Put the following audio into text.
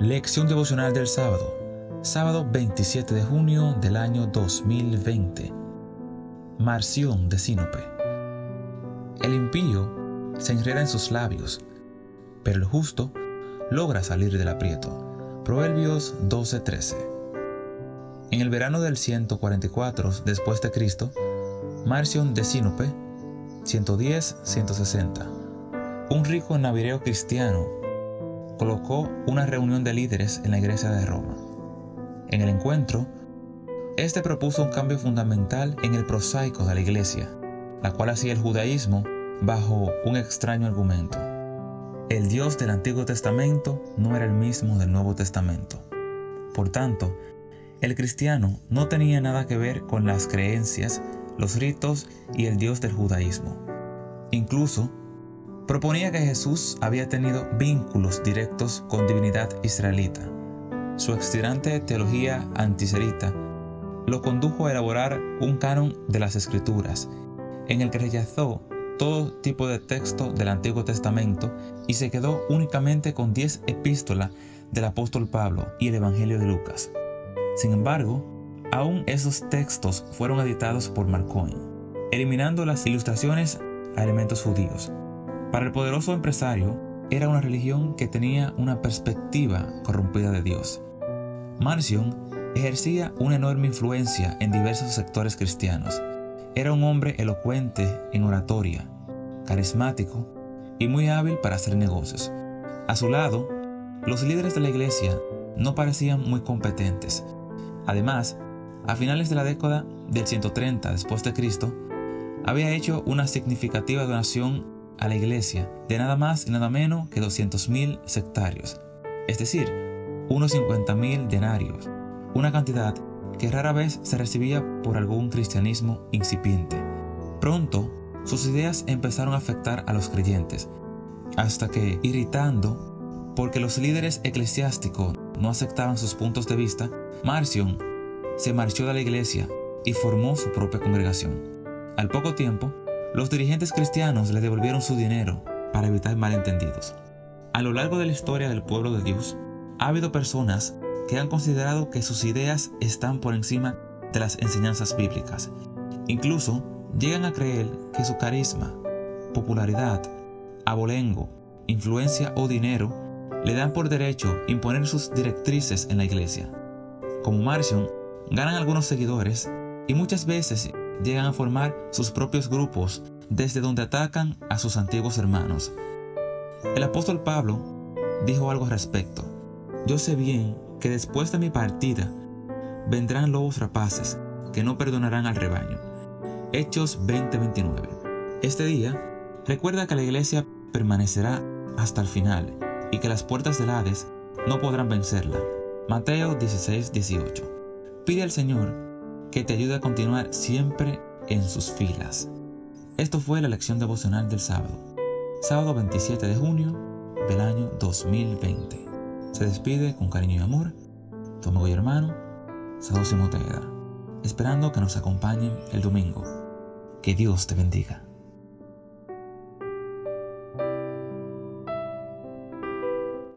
Lección devocional del sábado, sábado 27 de junio del año 2020. Marción de Sinope. El impío se enreda en sus labios, pero el justo logra salir del aprieto. Proverbios 12:13. En el verano del 144 después de Cristo, Marción de Sinope, 110-160, un rico navireo cristiano colocó una reunión de líderes en la iglesia de Roma. En el encuentro, este propuso un cambio fundamental en el prosaico de la iglesia, la cual hacía el judaísmo bajo un extraño argumento. El Dios del Antiguo Testamento no era el mismo del Nuevo Testamento. Por tanto, el cristiano no tenía nada que ver con las creencias, los ritos y el Dios del judaísmo. Incluso, proponía que Jesús había tenido vínculos directos con divinidad israelita. Su extirante teología antiserita lo condujo a elaborar un canon de las escrituras, en el que rechazó todo tipo de texto del Antiguo Testamento y se quedó únicamente con diez epístolas del apóstol Pablo y el Evangelio de Lucas. Sin embargo, aún esos textos fueron editados por Marcoin, eliminando las ilustraciones a elementos judíos. Para el poderoso empresario, era una religión que tenía una perspectiva corrompida de Dios. Marcion ejercía una enorme influencia en diversos sectores cristianos. Era un hombre elocuente en oratoria, carismático y muy hábil para hacer negocios. A su lado, los líderes de la iglesia no parecían muy competentes. Además, a finales de la década del 130 después de Cristo, había hecho una significativa donación a la iglesia de nada más y nada menos que 200.000 sectarios, es decir, unos 50.000 denarios, una cantidad que rara vez se recibía por algún cristianismo incipiente. Pronto, sus ideas empezaron a afectar a los creyentes, hasta que, irritando, porque los líderes eclesiásticos no aceptaban sus puntos de vista, Marcion se marchó de la iglesia y formó su propia congregación. Al poco tiempo, los dirigentes cristianos le devolvieron su dinero para evitar malentendidos. A lo largo de la historia del pueblo de Dios, ha habido personas que han considerado que sus ideas están por encima de las enseñanzas bíblicas. Incluso llegan a creer que su carisma, popularidad, abolengo, influencia o dinero le dan por derecho imponer sus directrices en la iglesia. Como Marcion, ganan algunos seguidores y muchas veces llegan a formar sus propios grupos desde donde atacan a sus antiguos hermanos. El apóstol Pablo dijo algo al respecto. Yo sé bien que después de mi partida vendrán lobos rapaces que no perdonarán al rebaño. Hechos 20:29. Este día recuerda que la iglesia permanecerá hasta el final y que las puertas del Hades no podrán vencerla. Mateo 16:18. Pide al Señor que te ayude a continuar siempre en sus filas. Esto fue la lección devocional del sábado, sábado 27 de junio del año 2020. Se despide con cariño y amor tu amigo y hermano, Sado Simoteda, esperando que nos acompañen el domingo. Que Dios te bendiga.